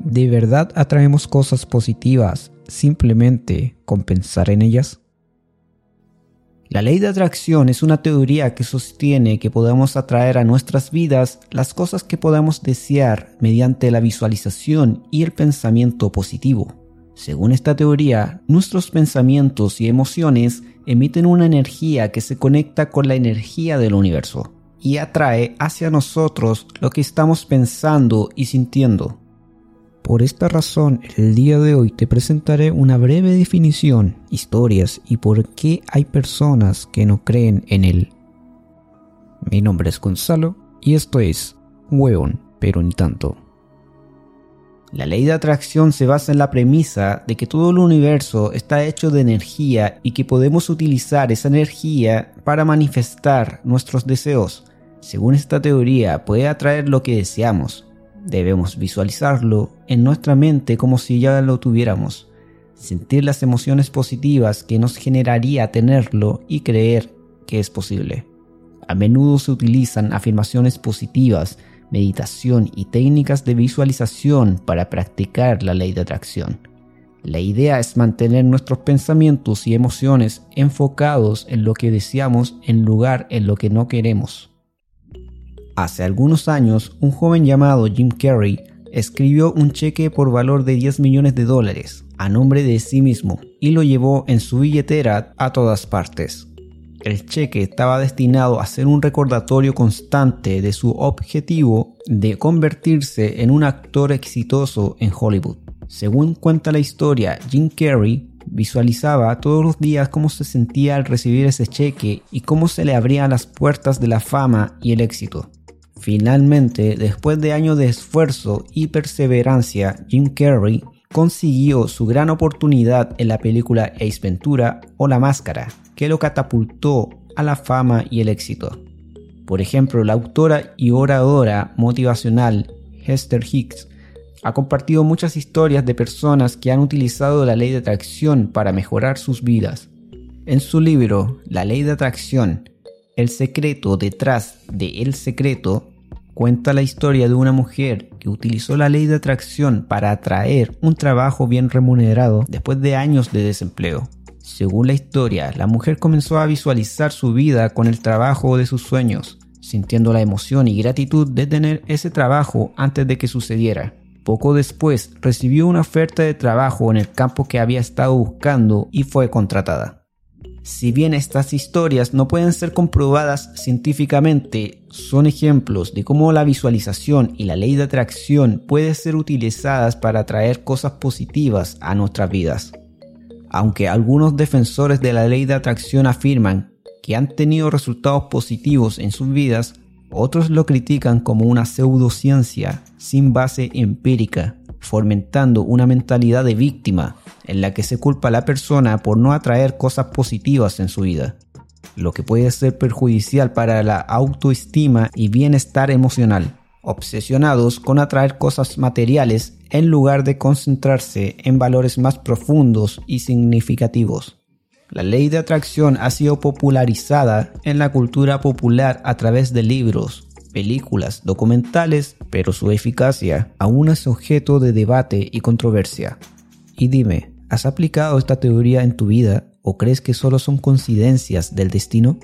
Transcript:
¿De verdad atraemos cosas positivas simplemente con pensar en ellas? La ley de atracción es una teoría que sostiene que podemos atraer a nuestras vidas las cosas que podamos desear mediante la visualización y el pensamiento positivo. Según esta teoría, nuestros pensamientos y emociones emiten una energía que se conecta con la energía del universo y atrae hacia nosotros lo que estamos pensando y sintiendo. Por esta razón, el día de hoy te presentaré una breve definición, historias y por qué hay personas que no creen en él. Mi nombre es Gonzalo y esto es Hueón, pero ni tanto. La ley de atracción se basa en la premisa de que todo el universo está hecho de energía y que podemos utilizar esa energía para manifestar nuestros deseos. Según esta teoría, puede atraer lo que deseamos, Debemos visualizarlo en nuestra mente como si ya lo tuviéramos, sentir las emociones positivas que nos generaría tenerlo y creer que es posible. A menudo se utilizan afirmaciones positivas, meditación y técnicas de visualización para practicar la ley de atracción. La idea es mantener nuestros pensamientos y emociones enfocados en lo que deseamos en lugar en lo que no queremos. Hace algunos años, un joven llamado Jim Carrey escribió un cheque por valor de 10 millones de dólares a nombre de sí mismo y lo llevó en su billetera a todas partes. El cheque estaba destinado a ser un recordatorio constante de su objetivo de convertirse en un actor exitoso en Hollywood. Según cuenta la historia, Jim Carrey visualizaba todos los días cómo se sentía al recibir ese cheque y cómo se le abrían las puertas de la fama y el éxito. Finalmente, después de años de esfuerzo y perseverancia, Jim Carrey consiguió su gran oportunidad en la película Ace Ventura o La Máscara, que lo catapultó a la fama y el éxito. Por ejemplo, la autora y oradora motivacional Hester Hicks ha compartido muchas historias de personas que han utilizado la ley de atracción para mejorar sus vidas. En su libro La ley de atracción, el secreto detrás de El secreto cuenta la historia de una mujer que utilizó la ley de atracción para atraer un trabajo bien remunerado después de años de desempleo. Según la historia, la mujer comenzó a visualizar su vida con el trabajo de sus sueños, sintiendo la emoción y gratitud de tener ese trabajo antes de que sucediera. Poco después recibió una oferta de trabajo en el campo que había estado buscando y fue contratada. Si bien estas historias no pueden ser comprobadas científicamente, son ejemplos de cómo la visualización y la ley de atracción pueden ser utilizadas para atraer cosas positivas a nuestras vidas. Aunque algunos defensores de la ley de atracción afirman que han tenido resultados positivos en sus vidas, otros lo critican como una pseudociencia sin base empírica fomentando una mentalidad de víctima en la que se culpa a la persona por no atraer cosas positivas en su vida, lo que puede ser perjudicial para la autoestima y bienestar emocional, obsesionados con atraer cosas materiales en lugar de concentrarse en valores más profundos y significativos. La ley de atracción ha sido popularizada en la cultura popular a través de libros, películas, documentales, pero su eficacia aún es objeto de debate y controversia. Y dime, ¿has aplicado esta teoría en tu vida o crees que solo son coincidencias del destino?